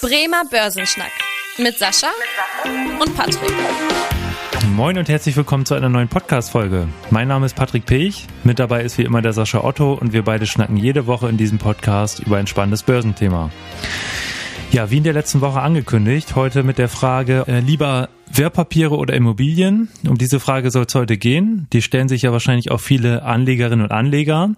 Bremer Börsenschnack mit Sascha und Patrick. Moin und herzlich willkommen zu einer neuen Podcast-Folge. Mein Name ist Patrick Pech, mit dabei ist wie immer der Sascha Otto und wir beide schnacken jede Woche in diesem Podcast über ein spannendes Börsenthema. Ja, wie in der letzten Woche angekündigt, heute mit der Frage, äh, lieber Wertpapiere oder Immobilien? Um diese Frage soll es heute gehen. Die stellen sich ja wahrscheinlich auch viele Anlegerinnen und Anleger.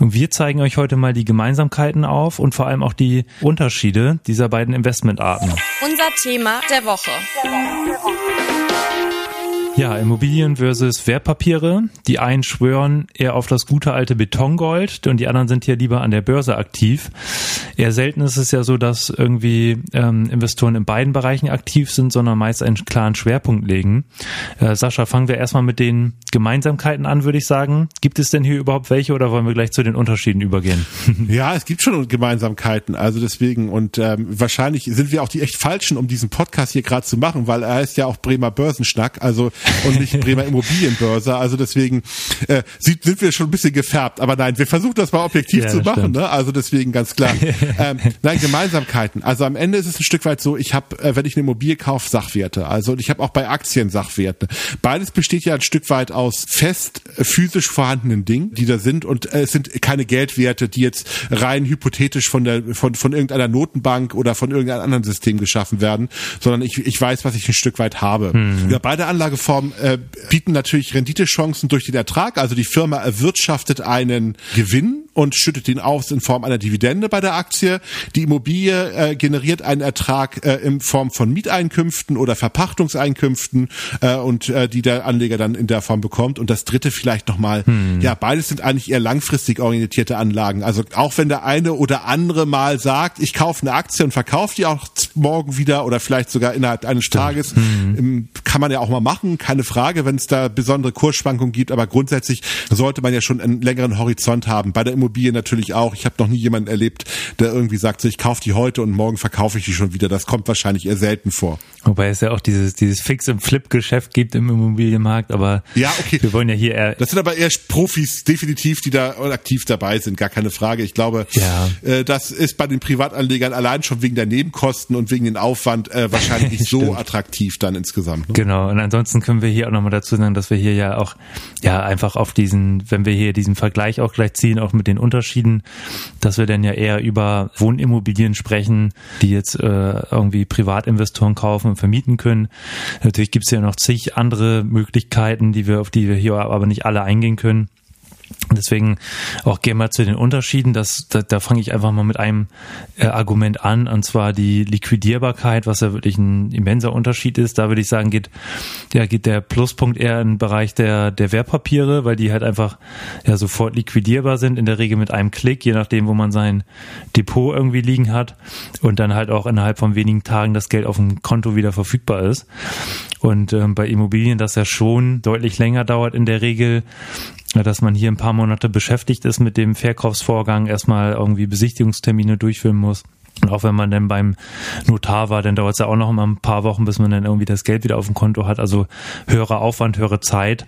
Und wir zeigen euch heute mal die Gemeinsamkeiten auf und vor allem auch die Unterschiede dieser beiden Investmentarten. Unser Thema der Woche. Der Woche. Der Woche. Ja, Immobilien versus Wertpapiere. Die einen schwören eher auf das gute alte Betongold und die anderen sind hier lieber an der Börse aktiv. Eher selten ist es ja so, dass irgendwie ähm, Investoren in beiden Bereichen aktiv sind, sondern meist einen klaren Schwerpunkt legen. Äh, Sascha, fangen wir erstmal mit den Gemeinsamkeiten an, würde ich sagen. Gibt es denn hier überhaupt welche oder wollen wir gleich zu den Unterschieden übergehen? ja, es gibt schon Gemeinsamkeiten. Also deswegen und ähm, wahrscheinlich sind wir auch die echt falschen, um diesen Podcast hier gerade zu machen, weil er ist ja auch Bremer Börsenschnack. Also und nicht Bremer Immobilienbörse. Also deswegen äh, sind wir schon ein bisschen gefärbt. Aber nein, wir versuchen das mal objektiv ja, zu machen. Ne? Also deswegen ganz klar. ähm, nein, Gemeinsamkeiten. Also am Ende ist es ein Stück weit so, ich habe, äh, wenn ich eine Immobilie kaufe, Sachwerte. Also ich habe auch bei Aktien Sachwerte. Beides besteht ja ein Stück weit aus fest äh, physisch vorhandenen Dingen, die da sind. Und äh, es sind keine Geldwerte, die jetzt rein hypothetisch von der von, von irgendeiner Notenbank oder von irgendeinem anderen System geschaffen werden, sondern ich, ich weiß, was ich ein Stück weit habe. Hm. Ja, beide Anlageformen Plattformen äh, bieten natürlich Renditechancen durch den Ertrag. Also die Firma erwirtschaftet einen Gewinn und schüttet ihn aus in Form einer Dividende bei der Aktie. Die Immobilie äh, generiert einen Ertrag äh, in Form von Mieteinkünften oder Verpachtungseinkünften äh, und äh, die der Anleger dann in der Form bekommt. Und das dritte vielleicht nochmal, hm. ja, beides sind eigentlich eher langfristig orientierte Anlagen. Also auch wenn der eine oder andere mal sagt, ich kaufe eine Aktie und verkaufe die auch morgen wieder oder vielleicht sogar innerhalb eines. Tages, hm. kann man ja auch mal machen, keine Frage, wenn es da besondere Kursschwankungen gibt, aber grundsätzlich sollte man ja schon einen längeren Horizont haben. Bei der Immobilie natürlich auch. Ich habe noch nie jemanden erlebt, der irgendwie sagt, so ich kaufe die heute und morgen verkaufe ich die schon wieder. Das kommt wahrscheinlich eher selten vor. Wobei es ja auch dieses, dieses Fix- und Flip-Geschäft gibt im Immobilienmarkt, aber ja, okay. wir wollen ja hier eher. Das sind aber eher Profis, definitiv, die da aktiv dabei sind, gar keine Frage. Ich glaube, ja. äh, das ist bei den Privatanlegern allein schon wegen der Nebenkosten und wegen den Aufwand äh, wahrscheinlich nicht so attraktiv dann insgesamt. Ne? Genau, und ansonsten können wir hier auch nochmal dazu sagen, dass wir hier ja auch ja einfach auf diesen, wenn wir hier diesen Vergleich auch gleich ziehen, auch mit den Unterschieden, dass wir dann ja eher über Wohnimmobilien sprechen, die jetzt äh, irgendwie Privatinvestoren kaufen und vermieten können. Natürlich gibt es ja noch zig andere Möglichkeiten, die wir, auf die wir hier aber nicht alle eingehen können. Deswegen auch gehen wir zu den Unterschieden. Das, da, da fange ich einfach mal mit einem äh, Argument an, und zwar die Liquidierbarkeit, was ja wirklich ein immenser Unterschied ist. Da würde ich sagen, geht, ja, geht der Pluspunkt eher im Bereich der, der Wertpapiere, weil die halt einfach ja sofort liquidierbar sind, in der Regel mit einem Klick, je nachdem, wo man sein Depot irgendwie liegen hat und dann halt auch innerhalb von wenigen Tagen das Geld auf dem Konto wieder verfügbar ist. Und ähm, bei Immobilien, das ja schon deutlich länger dauert in der Regel, dass man hier ein paar Monate beschäftigt ist mit dem Verkaufsvorgang, erstmal irgendwie Besichtigungstermine durchführen muss. Und auch wenn man dann beim Notar war, dann dauert es ja auch noch mal ein paar Wochen, bis man dann irgendwie das Geld wieder auf dem Konto hat. Also höherer Aufwand, höhere Zeit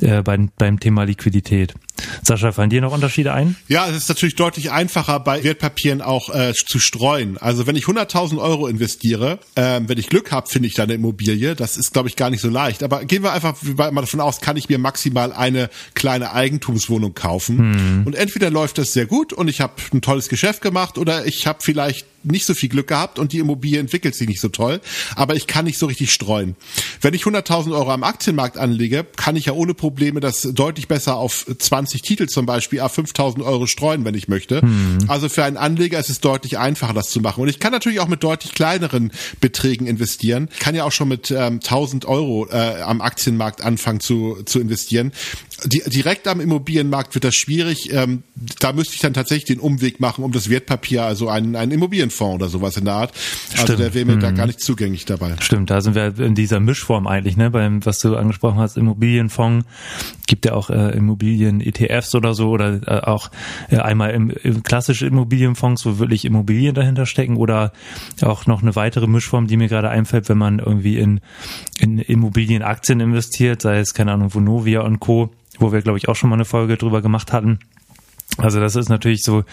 äh, beim, beim Thema Liquidität. Sascha, fallen dir noch Unterschiede ein? Ja, es ist natürlich deutlich einfacher, bei Wertpapieren auch äh, zu streuen. Also wenn ich 100.000 Euro investiere, äh, wenn ich Glück habe, finde ich da eine Immobilie. Das ist, glaube ich, gar nicht so leicht. Aber gehen wir einfach mal davon aus, kann ich mir maximal eine kleine Eigentumswohnung kaufen. Hm. Und entweder läuft das sehr gut und ich habe ein tolles Geschäft gemacht oder ich habe vielleicht nicht so viel Glück gehabt und die Immobilie entwickelt sich nicht so toll, aber ich kann nicht so richtig streuen. Wenn ich 100.000 Euro am Aktienmarkt anlege, kann ich ja ohne Probleme das deutlich besser auf 20 Titel zum Beispiel auf 5.000 Euro streuen, wenn ich möchte. Hm. Also für einen Anleger ist es deutlich einfacher, das zu machen. Und ich kann natürlich auch mit deutlich kleineren Beträgen investieren. Ich kann ja auch schon mit ähm, 1.000 Euro äh, am Aktienmarkt anfangen zu, zu investieren die, direkt am Immobilienmarkt wird das schwierig. Ähm, da müsste ich dann tatsächlich den Umweg machen, um das Wertpapier, also einen, einen Immobilienfonds oder sowas in der Art. Also Stimmt. der wäre mir hm. da gar nicht zugänglich dabei. Stimmt, da sind wir in dieser Mischform eigentlich, ne? Beim, was du angesprochen hast, Immobilienfonds, gibt ja auch äh, Immobilien-ETFs oder so oder äh, auch äh, einmal im, im klassische Immobilienfonds, wo wirklich Immobilien dahinter stecken oder auch noch eine weitere Mischform, die mir gerade einfällt, wenn man irgendwie in, in Immobilienaktien investiert, sei es, keine Ahnung, Vonovia und Co., wo wir, glaube ich, auch schon mal eine Folge drüber gemacht hatten Also das ist natürlich so,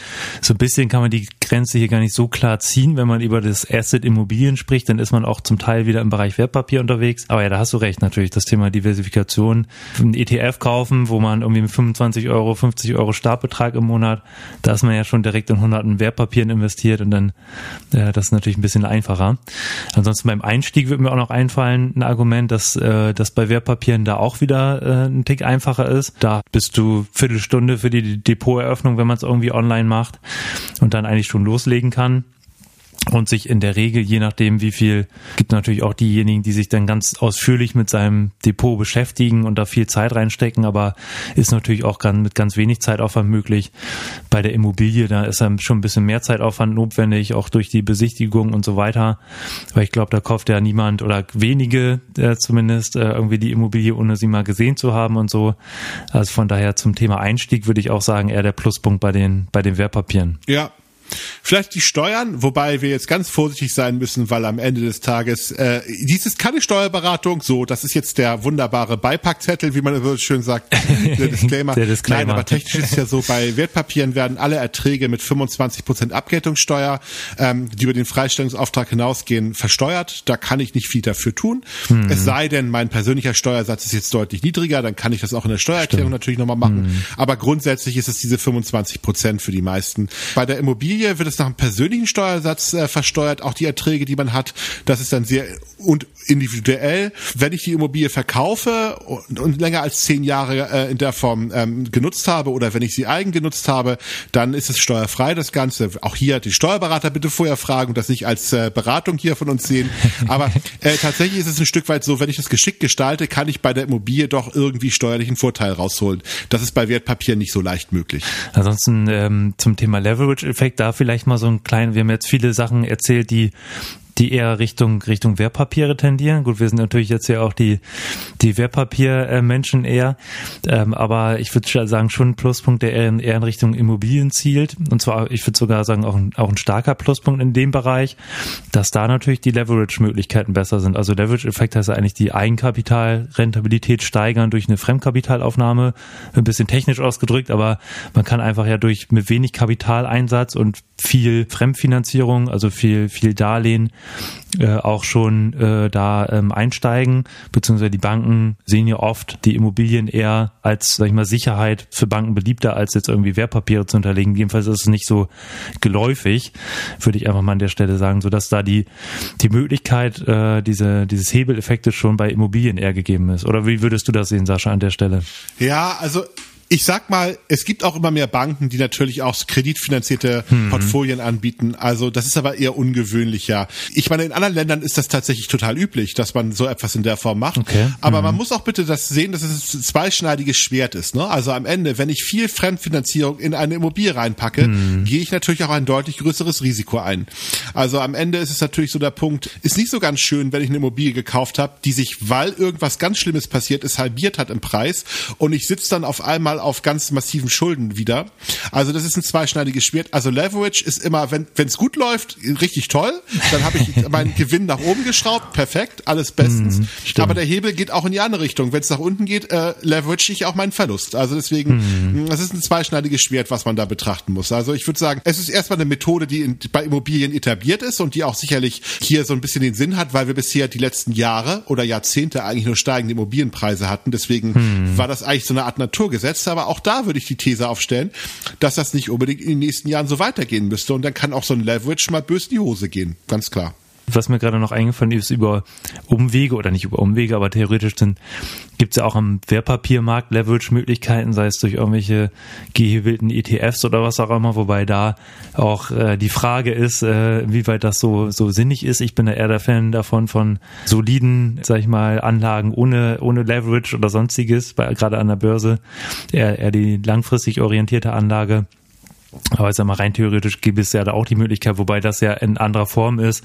so ein bisschen kann man die Grenze hier gar nicht so klar ziehen. Wenn man über das Asset Immobilien spricht, dann ist man auch zum Teil wieder im Bereich Wertpapier unterwegs. Aber ja, da hast du recht natürlich. Das Thema Diversifikation, ein ETF kaufen, wo man irgendwie mit 25 Euro, 50 Euro Startbetrag im Monat, da ist man ja schon direkt in hunderten Wertpapieren investiert und dann, äh, das ist natürlich ein bisschen einfacher. Ansonsten beim Einstieg wird mir auch noch einfallen, ein Argument, dass, äh, dass bei Wertpapieren da auch wieder äh, ein Tick einfacher ist. Da bist du Viertelstunde für die Depot Eröffnung, wenn man es irgendwie online macht und dann eigentlich schon loslegen kann und sich in der Regel, je nachdem wie viel, gibt natürlich auch diejenigen, die sich dann ganz ausführlich mit seinem Depot beschäftigen und da viel Zeit reinstecken, aber ist natürlich auch ganz, mit ganz wenig Zeitaufwand möglich. Bei der Immobilie, da ist dann schon ein bisschen mehr Zeitaufwand notwendig, auch durch die Besichtigung und so weiter, weil ich glaube, da kauft ja niemand oder wenige äh, zumindest äh, irgendwie die Immobilie, ohne sie mal gesehen zu haben und so. Also von daher zum Thema Einstieg würde ich auch sagen, eher der Pluspunkt bei den, bei den Wertpapieren. Ja, Vielleicht die Steuern, wobei wir jetzt ganz vorsichtig sein müssen, weil am Ende des Tages äh, dies ist keine Steuerberatung. So, das ist jetzt der wunderbare Beipackzettel, wie man so schön sagt, der Disclaimer. der Disclaimer. Nein, aber technisch ist es ja so, bei Wertpapieren werden alle Erträge mit 25 Prozent Abgeltungssteuer, ähm, die über den Freistellungsauftrag hinausgehen, versteuert. Da kann ich nicht viel dafür tun. Hm. Es sei denn, mein persönlicher Steuersatz ist jetzt deutlich niedriger, dann kann ich das auch in der Steuererklärung Stimmt. natürlich nochmal machen. Hm. Aber grundsätzlich ist es diese 25 Prozent für die meisten. Bei der Immobilie Immobilie wird es nach einem persönlichen Steuersatz äh, versteuert, auch die Erträge, die man hat. Das ist dann sehr und individuell. Wenn ich die Immobilie verkaufe und, und länger als zehn Jahre äh, in der Form ähm, genutzt habe oder wenn ich sie eigen genutzt habe, dann ist es steuerfrei, das Ganze. Auch hier die Steuerberater bitte vorher fragen und das nicht als äh, Beratung hier von uns sehen. Aber äh, tatsächlich ist es ein Stück weit so, wenn ich das geschickt gestalte, kann ich bei der Immobilie doch irgendwie steuerlichen Vorteil rausholen. Das ist bei Wertpapieren nicht so leicht möglich. Ansonsten ähm, zum Thema Leverage-Effekt, da vielleicht mal so ein kleinen, wir haben jetzt viele Sachen erzählt, die die eher Richtung Richtung Wertpapiere tendieren. Gut, wir sind natürlich jetzt ja auch die die Wertpapiermenschen eher, ähm, aber ich würde sagen schon ein Pluspunkt, der eher in, eher in Richtung Immobilien zielt. Und zwar, ich würde sogar sagen auch ein, auch ein starker Pluspunkt in dem Bereich, dass da natürlich die Leverage-Möglichkeiten besser sind. Also Leverage-Effekt heißt eigentlich die Eigenkapitalrentabilität steigern durch eine Fremdkapitalaufnahme, ein bisschen technisch ausgedrückt, aber man kann einfach ja durch mit wenig Kapitaleinsatz und viel Fremdfinanzierung, also viel viel Darlehen äh, auch schon äh, da ähm, einsteigen, beziehungsweise die Banken sehen ja oft die Immobilien eher als, sag ich mal, Sicherheit für Banken beliebter, als jetzt irgendwie Wertpapiere zu unterlegen. Jedenfalls ist es nicht so geläufig, würde ich einfach mal an der Stelle sagen, so dass da die, die Möglichkeit, äh, diese, dieses Hebeleffekte schon bei Immobilien eher gegeben ist. Oder wie würdest du das sehen, Sascha, an der Stelle? Ja, also ich sag mal, es gibt auch immer mehr Banken, die natürlich auch kreditfinanzierte mhm. Portfolien anbieten. Also das ist aber eher ungewöhnlicher. Ich meine, in anderen Ländern ist das tatsächlich total üblich, dass man so etwas in der Form macht. Okay. Aber mhm. man muss auch bitte das sehen, dass es ein zweischneidiges Schwert ist. Ne? Also am Ende, wenn ich viel Fremdfinanzierung in eine Immobilie reinpacke, mhm. gehe ich natürlich auch ein deutlich größeres Risiko ein. Also am Ende ist es natürlich so der Punkt, ist nicht so ganz schön, wenn ich eine Immobilie gekauft habe, die sich, weil irgendwas ganz Schlimmes passiert ist, halbiert hat im Preis und ich sitze dann auf einmal auf ganz massiven Schulden wieder. Also das ist ein zweischneidiges Schwert. Also Leverage ist immer, wenn es gut läuft, richtig toll. Dann habe ich meinen Gewinn nach oben geschraubt, perfekt, alles bestens. Mm, Aber der Hebel geht auch in die andere Richtung. Wenn es nach unten geht, äh, leverage ich auch meinen Verlust. Also deswegen, mm. das ist ein zweischneidiges Schwert, was man da betrachten muss. Also ich würde sagen, es ist erstmal eine Methode, die in, bei Immobilien etabliert ist und die auch sicherlich hier so ein bisschen den Sinn hat, weil wir bisher die letzten Jahre oder Jahrzehnte eigentlich nur steigende Immobilienpreise hatten. Deswegen mm. war das eigentlich so eine Art Naturgesetz aber auch da würde ich die These aufstellen, dass das nicht unbedingt in den nächsten Jahren so weitergehen müsste. Und dann kann auch so ein Leverage mal bös in die Hose gehen, ganz klar. Was mir gerade noch eingefallen ist, über Umwege oder nicht über Umwege, aber theoretisch gibt es ja auch am Wertpapiermarkt Leverage-Möglichkeiten, sei es durch irgendwelche gehebelten ETFs oder was auch immer, wobei da auch äh, die Frage ist, äh, inwieweit das so, so sinnig ist. Ich bin da eher der Fan davon von soliden, sag ich mal, Anlagen ohne, ohne Leverage oder sonstiges, gerade an der Börse, eher, eher die langfristig orientierte Anlage. Aber ich sag mal, rein theoretisch gibt es ja da auch die Möglichkeit, wobei das ja in anderer Form ist,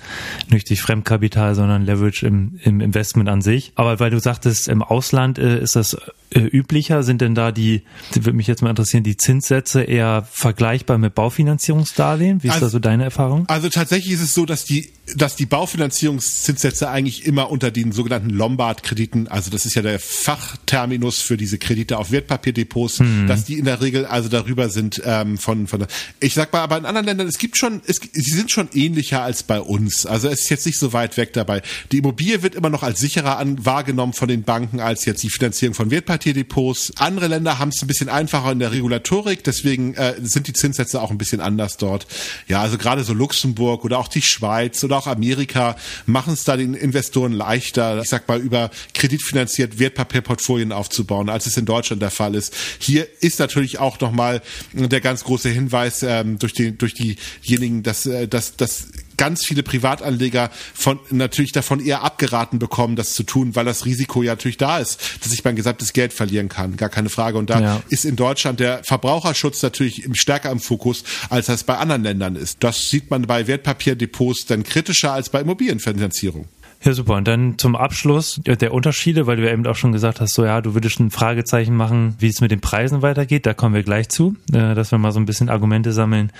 nicht durch Fremdkapital, sondern Leverage im, im Investment an sich. Aber weil du sagtest, im Ausland äh, ist das äh, üblicher? Sind denn da die, würde mich jetzt mal interessieren, die Zinssätze eher vergleichbar mit Baufinanzierungsdarlehen? Wie ist also, da so deine Erfahrung? Also tatsächlich ist es so, dass die, dass die Baufinanzierungszinssätze eigentlich immer unter den sogenannten Lombard-Krediten, also das ist ja der Fachterminus für diese Kredite auf Wertpapierdepots, mhm. dass die in der Regel also darüber sind ähm, von, von ich sag mal, aber in anderen Ländern, es gibt schon, es, sie sind schon ähnlicher als bei uns. Also es ist jetzt nicht so weit weg dabei. Die Immobilie wird immer noch als sicherer an, wahrgenommen von den Banken als jetzt die Finanzierung von Wertpapierdepots. Andere Länder haben es ein bisschen einfacher in der Regulatorik, deswegen äh, sind die Zinssätze auch ein bisschen anders dort. Ja, also gerade so Luxemburg oder auch die Schweiz oder auch Amerika machen es da den Investoren leichter, ich sag mal, über kreditfinanziert Wertpapierportfolien aufzubauen, als es in Deutschland der Fall ist. Hier ist natürlich auch nochmal der ganz große Hinweis ähm, durch, die, durch diejenigen, dass, äh, dass, dass ganz viele Privatanleger von natürlich davon eher abgeraten bekommen, das zu tun, weil das Risiko ja natürlich da ist, dass ich mein gesamtes Geld verlieren kann. Gar keine Frage. Und da ja. ist in Deutschland der Verbraucherschutz natürlich stärker im Fokus, als das bei anderen Ländern ist. Das sieht man bei Wertpapierdepots dann kritischer als bei Immobilienfinanzierung. Ja, super. Und dann zum Abschluss der Unterschiede, weil du ja eben auch schon gesagt hast, so ja, du würdest ein Fragezeichen machen, wie es mit den Preisen weitergeht. Da kommen wir gleich zu, äh, dass wir mal so ein bisschen Argumente sammeln,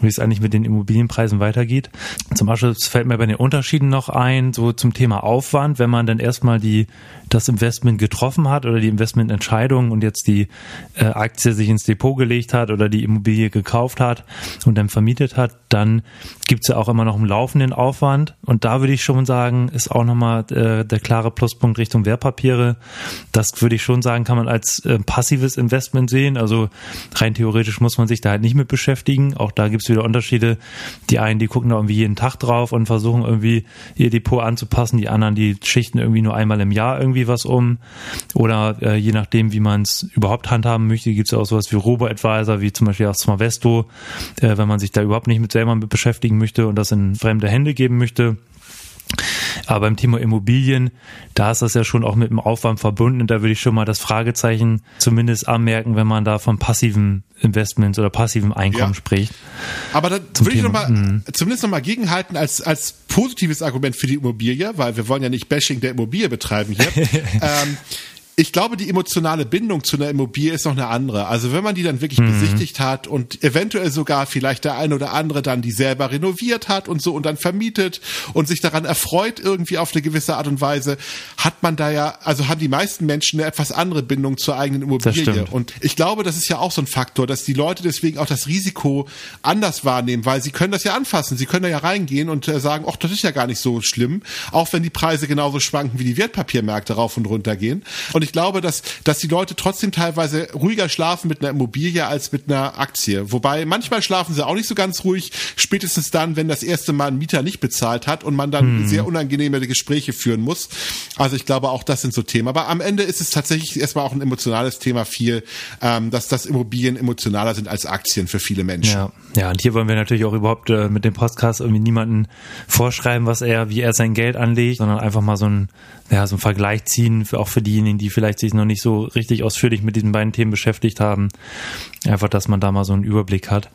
wie es eigentlich mit den Immobilienpreisen weitergeht. Zum Abschluss fällt mir bei den Unterschieden noch ein, so zum Thema Aufwand, wenn man dann erstmal die das Investment getroffen hat oder die Investmententscheidung und jetzt die äh, Aktie sich ins Depot gelegt hat oder die Immobilie gekauft hat und dann vermietet hat, dann gibt's ja auch immer noch einen laufenden Aufwand. Und da würde ich schon sagen, ist auch nochmal äh, der klare Pluspunkt Richtung Wertpapiere. Das würde ich schon sagen, kann man als äh, passives Investment sehen. Also rein theoretisch muss man sich da halt nicht mit beschäftigen. Auch da gibt's wieder Unterschiede. Die einen, die gucken da irgendwie jeden Tag drauf und versuchen irgendwie ihr Depot anzupassen. Die anderen, die schichten irgendwie nur einmal im Jahr irgendwie was um. Oder äh, je nachdem, wie man es überhaupt handhaben möchte, gibt's ja auch sowas wie Robo-Advisor, wie zum Beispiel auch Smarvesto, äh, wenn man sich da überhaupt nicht mit selber mit beschäftigen möchte und das in fremde Hände geben möchte. Aber beim Thema Immobilien, da ist das ja schon auch mit dem Aufwand verbunden. Und da würde ich schon mal das Fragezeichen zumindest anmerken, wenn man da von passiven Investments oder passivem Einkommen ja. spricht. Aber da würde ich noch mal, mhm. zumindest nochmal gegenhalten als, als positives Argument für die Immobilie, weil wir wollen ja nicht Bashing der Immobilie betreiben hier. ähm, ich glaube, die emotionale Bindung zu einer Immobilie ist noch eine andere. Also wenn man die dann wirklich mhm. besichtigt hat und eventuell sogar vielleicht der eine oder andere dann die selber renoviert hat und so und dann vermietet und sich daran erfreut irgendwie auf eine gewisse Art und Weise, hat man da ja, also haben die meisten Menschen eine etwas andere Bindung zur eigenen Immobilie. Und ich glaube, das ist ja auch so ein Faktor, dass die Leute deswegen auch das Risiko anders wahrnehmen, weil sie können das ja anfassen. Sie können da ja reingehen und äh, sagen, ach, das ist ja gar nicht so schlimm, auch wenn die Preise genauso schwanken wie die Wertpapiermärkte rauf und runter gehen. Und ich ich glaube, dass, dass die Leute trotzdem teilweise ruhiger schlafen mit einer Immobilie als mit einer Aktie. Wobei manchmal schlafen sie auch nicht so ganz ruhig, spätestens dann, wenn das erste Mal ein Mieter nicht bezahlt hat und man dann hm. sehr unangenehme Gespräche führen muss. Also ich glaube, auch das sind so Themen. Aber am Ende ist es tatsächlich erstmal auch ein emotionales Thema viel, ähm, dass das Immobilien emotionaler sind als Aktien für viele Menschen. Ja, ja und hier wollen wir natürlich auch überhaupt äh, mit dem Podcast irgendwie niemanden vorschreiben, was er, wie er sein Geld anlegt, sondern einfach mal so ein ja, so einen Vergleich ziehen, für, auch für diejenigen, die vielleicht sich noch nicht so richtig ausführlich mit diesen beiden Themen beschäftigt haben. Einfach, dass man da mal so einen Überblick hat.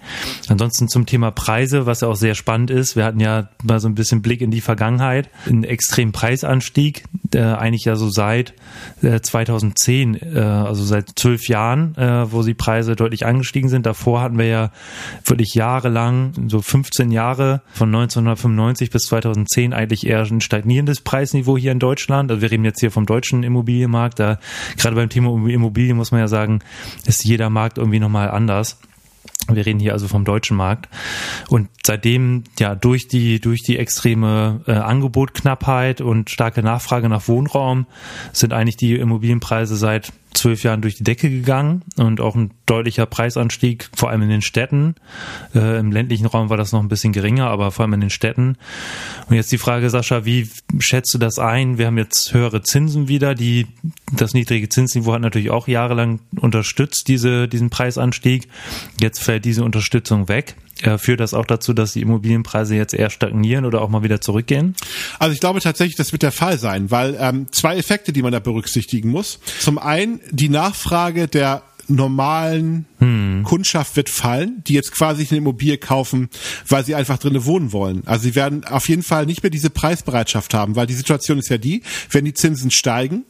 Ansonsten zum Thema Preise, was ja auch sehr spannend ist. Wir hatten ja mal so ein bisschen Blick in die Vergangenheit. Ein extremen Preisanstieg, der eigentlich ja so seit 2010, äh, äh, also seit zwölf Jahren, äh, wo die Preise deutlich angestiegen sind. Davor hatten wir ja wirklich jahrelang, so 15 Jahre von 1995 bis 2010 eigentlich eher ein stagnierendes Preisniveau hier in. Deutschland, also wir reden jetzt hier vom deutschen Immobilienmarkt, da gerade beim Thema Immobilien muss man ja sagen, ist jeder Markt irgendwie nochmal anders. Wir reden hier also vom deutschen Markt. Und seitdem, ja, durch die, durch die extreme äh, Angebotknappheit und starke Nachfrage nach Wohnraum sind eigentlich die Immobilienpreise seit zwölf Jahren durch die Decke gegangen und auch ein deutlicher Preisanstieg, vor allem in den Städten. Äh, Im ländlichen Raum war das noch ein bisschen geringer, aber vor allem in den Städten. Und jetzt die Frage, Sascha, wie schätzt du das ein? Wir haben jetzt höhere Zinsen wieder, die das niedrige Zinsniveau hat natürlich auch jahrelang unterstützt, diese, diesen Preisanstieg. Jetzt fällt diese Unterstützung weg. Äh, führt das auch dazu, dass die Immobilienpreise jetzt eher stagnieren oder auch mal wieder zurückgehen? Also ich glaube tatsächlich, das wird der Fall sein, weil ähm, zwei Effekte, die man da berücksichtigen muss. Zum einen die Nachfrage der normalen hm. Kundschaft wird fallen, die jetzt quasi eine Immobilie kaufen, weil sie einfach drinnen wohnen wollen. Also sie werden auf jeden Fall nicht mehr diese Preisbereitschaft haben, weil die Situation ist ja die, wenn die Zinsen steigen,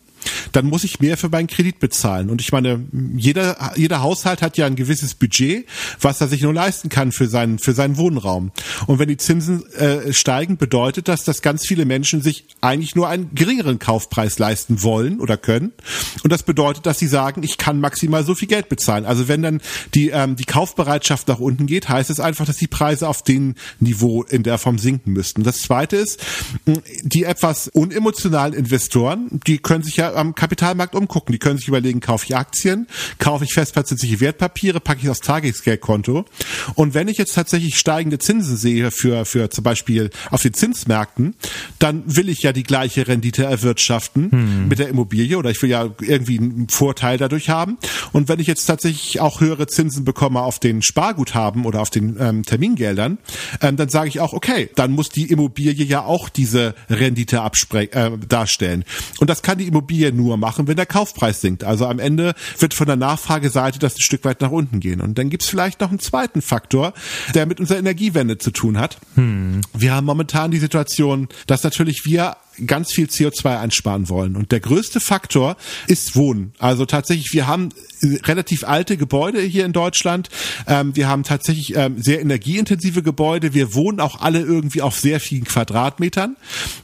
dann muss ich mehr für meinen Kredit bezahlen. Und ich meine, jeder, jeder Haushalt hat ja ein gewisses Budget, was er sich nur leisten kann für seinen, für seinen Wohnraum. Und wenn die Zinsen äh, steigen, bedeutet das, dass ganz viele Menschen sich eigentlich nur einen geringeren Kaufpreis leisten wollen oder können. Und das bedeutet, dass sie sagen, ich kann maximal so viel Geld bezahlen. Also wenn dann die, ähm, die Kaufbereitschaft nach unten geht, heißt es einfach, dass die Preise auf dem Niveau in der Form sinken müssten. Das zweite ist, die etwas unemotionalen Investoren, die können sich ja am Kapitalmarkt umgucken. Die können sich überlegen, kaufe ich Aktien, kaufe ich festverzinsliche Wertpapiere, packe ich aufs Tagesgeldkonto. Und wenn ich jetzt tatsächlich steigende Zinsen sehe für, für zum Beispiel auf den Zinsmärkten, dann will ich ja die gleiche Rendite erwirtschaften hm. mit der Immobilie oder ich will ja irgendwie einen Vorteil dadurch haben. Und wenn ich jetzt tatsächlich auch höhere Zinsen bekomme auf den Sparguthaben oder auf den ähm, Termingeldern, ähm, dann sage ich auch, okay, dann muss die Immobilie ja auch diese Rendite äh, darstellen. Und das kann die Immobilie nur machen, wenn der Kaufpreis sinkt. Also am Ende wird von der Nachfrageseite das ein Stück weit nach unten gehen. Und dann gibt's vielleicht noch einen zweiten Faktor, der mit unserer Energiewende zu tun hat. Hm. Wir haben momentan die Situation, dass natürlich wir ganz viel CO2 einsparen wollen. Und der größte Faktor ist Wohnen. Also tatsächlich, wir haben relativ alte Gebäude hier in Deutschland. Ähm, wir haben tatsächlich ähm, sehr energieintensive Gebäude. Wir wohnen auch alle irgendwie auf sehr vielen Quadratmetern.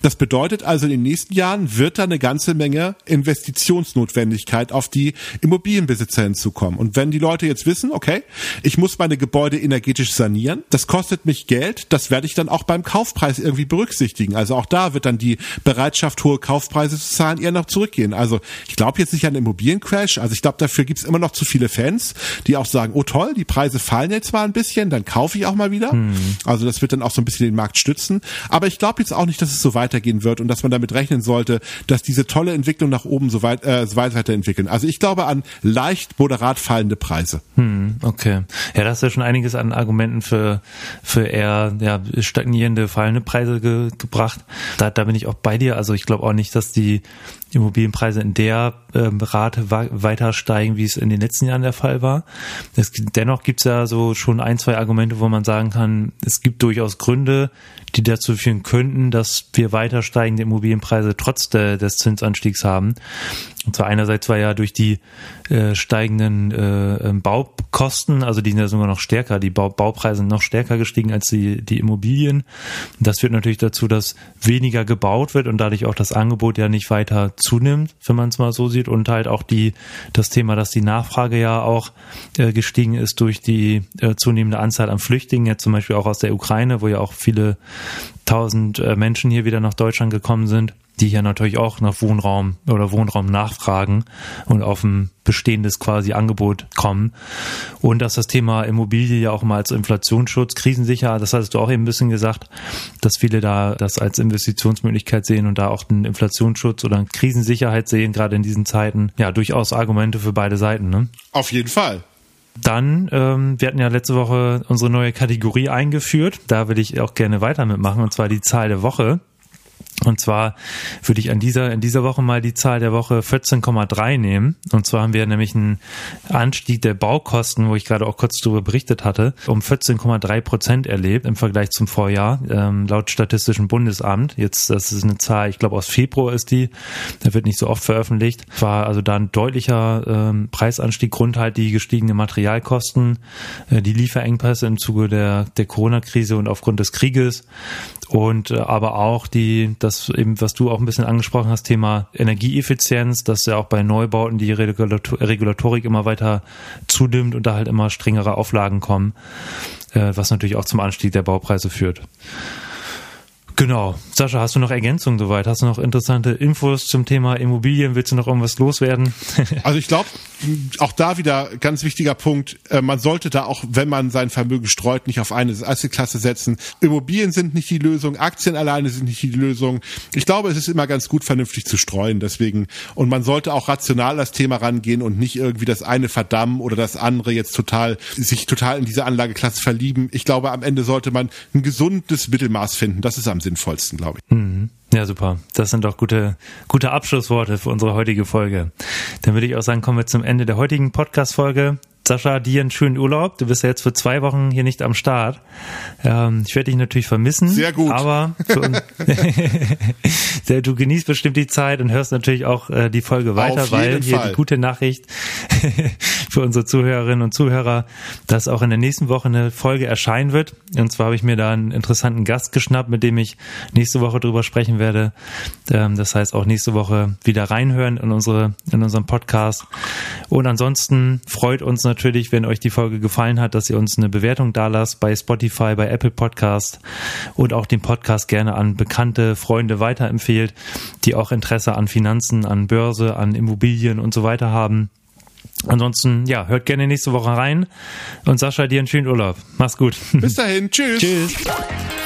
Das bedeutet also, in den nächsten Jahren wird da eine ganze Menge Investitionsnotwendigkeit auf die Immobilienbesitzer hinzukommen. Und wenn die Leute jetzt wissen, okay, ich muss meine Gebäude energetisch sanieren, das kostet mich Geld, das werde ich dann auch beim Kaufpreis irgendwie berücksichtigen. Also auch da wird dann die Bereitschaft, hohe Kaufpreise zu zahlen, eher noch zurückgehen. Also ich glaube jetzt nicht an Immobiliencrash. Also ich glaube, dafür gibt es immer noch zu viele Fans, die auch sagen, oh toll, die Preise fallen jetzt zwar ein bisschen, dann kaufe ich auch mal wieder. Hm. Also das wird dann auch so ein bisschen den Markt stützen. Aber ich glaube jetzt auch nicht, dass es so weitergehen wird und dass man damit rechnen sollte, dass diese tolle Entwicklung nach oben so weit, äh, so weit weiterentwickeln. Also ich glaube an leicht moderat fallende Preise. Hm, okay. Ja, das ist ja schon einiges an Argumenten für, für eher ja, stagnierende, fallende Preise ge gebracht. Da, da bin ich auch bei dir. Also ich glaube auch nicht, dass die Immobilienpreise in der ähm, Rate weiter steigen, wie es in den letzten Jahren der Fall war. Es, dennoch gibt es ja so schon ein, zwei Argumente, wo man sagen kann, es gibt durchaus Gründe, die dazu führen könnten, dass wir weiter steigende Immobilienpreise trotz de, des Zinsanstiegs haben. Und zwar einerseits war ja durch die äh, steigenden äh, ähm, Baukosten, also die sind ja sogar noch stärker, die Bau, Baupreise sind noch stärker gestiegen als die, die Immobilien. Das führt natürlich dazu, dass weniger gebaut wird und dadurch auch das Angebot ja nicht weiter zunimmt, wenn man es mal so sieht. Und halt auch die das Thema, dass die Nachfrage ja auch äh, gestiegen ist durch die äh, zunehmende Anzahl an Flüchtlingen, jetzt zum Beispiel auch aus der Ukraine, wo ja auch viele tausend äh, Menschen hier wieder nach Deutschland gekommen sind die hier natürlich auch nach Wohnraum oder Wohnraum nachfragen und auf ein bestehendes quasi Angebot kommen. Und dass das Thema Immobilie ja auch mal als Inflationsschutz, krisensicher, das hattest du auch eben ein bisschen gesagt, dass viele da das als Investitionsmöglichkeit sehen und da auch einen Inflationsschutz oder Krisensicherheit sehen, gerade in diesen Zeiten. Ja, durchaus Argumente für beide Seiten. Ne? Auf jeden Fall. Dann, ähm, wir hatten ja letzte Woche unsere neue Kategorie eingeführt. Da will ich auch gerne weiter mitmachen, und zwar die Zahl der Woche. Und zwar würde ich an dieser, in dieser Woche mal die Zahl der Woche 14,3 nehmen. Und zwar haben wir nämlich einen Anstieg der Baukosten, wo ich gerade auch kurz darüber berichtet hatte, um 14,3 Prozent erlebt im Vergleich zum Vorjahr, ähm, laut Statistischen Bundesamt. Jetzt, das ist eine Zahl, ich glaube aus Februar ist die, da wird nicht so oft veröffentlicht. War also da ein deutlicher ähm, Preisanstieg, Grund halt die gestiegenen Materialkosten, äh, die Lieferengpässe im Zuge der, der Corona-Krise und aufgrund des Krieges und äh, aber auch die, das eben, was du auch ein bisschen angesprochen hast, Thema Energieeffizienz, dass ja auch bei Neubauten die Regulatorik immer weiter zunimmt und da halt immer strengere Auflagen kommen, äh, was natürlich auch zum Anstieg der Baupreise führt. Genau. Sascha, hast du noch Ergänzungen soweit? Hast du noch interessante Infos zum Thema Immobilien? Willst du noch irgendwas loswerden? also ich glaube, auch da wieder ganz wichtiger Punkt. Äh, man sollte da auch, wenn man sein Vermögen streut, nicht auf eine Assetklasse setzen. Immobilien sind nicht die Lösung, Aktien alleine sind nicht die Lösung. Ich glaube, es ist immer ganz gut, vernünftig zu streuen. Deswegen und man sollte auch rational das Thema rangehen und nicht irgendwie das eine verdammen oder das andere jetzt total sich total in diese Anlageklasse verlieben. Ich glaube, am Ende sollte man ein gesundes Mittelmaß finden. Das ist am sinnvollsten, glaube ich. Mhm. Ja, super. Das sind doch gute, gute Abschlussworte für unsere heutige Folge. Dann würde ich auch sagen, kommen wir zum Ende der heutigen Podcast-Folge. Sascha, dir einen schönen Urlaub. Du bist ja jetzt für zwei Wochen hier nicht am Start. Ähm, ich werde dich natürlich vermissen. Sehr gut. Aber du genießt bestimmt die Zeit und hörst natürlich auch äh, die Folge weiter, weil hier Fall. die gute Nachricht für unsere Zuhörerinnen und Zuhörer, dass auch in der nächsten Woche eine Folge erscheinen wird. Und zwar habe ich mir da einen interessanten Gast geschnappt, mit dem ich nächste Woche drüber sprechen werde. Ähm, das heißt auch nächste Woche wieder reinhören in unsere in unseren Podcast. Und ansonsten freut uns natürlich, wenn euch die Folge gefallen hat, dass ihr uns eine Bewertung da lasst bei Spotify, bei Apple Podcast und auch den Podcast gerne an bekannte Freunde weiterempfehlt, die auch Interesse an Finanzen, an Börse, an Immobilien und so weiter haben. Ansonsten, ja, hört gerne nächste Woche rein. Und Sascha, dir einen schönen Urlaub. Mach's gut. Bis dahin. Tschüss. Tschüss.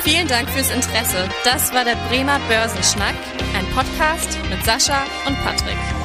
Vielen Dank fürs Interesse. Das war der Bremer Börsenschnack, ein Podcast mit Sascha und Patrick.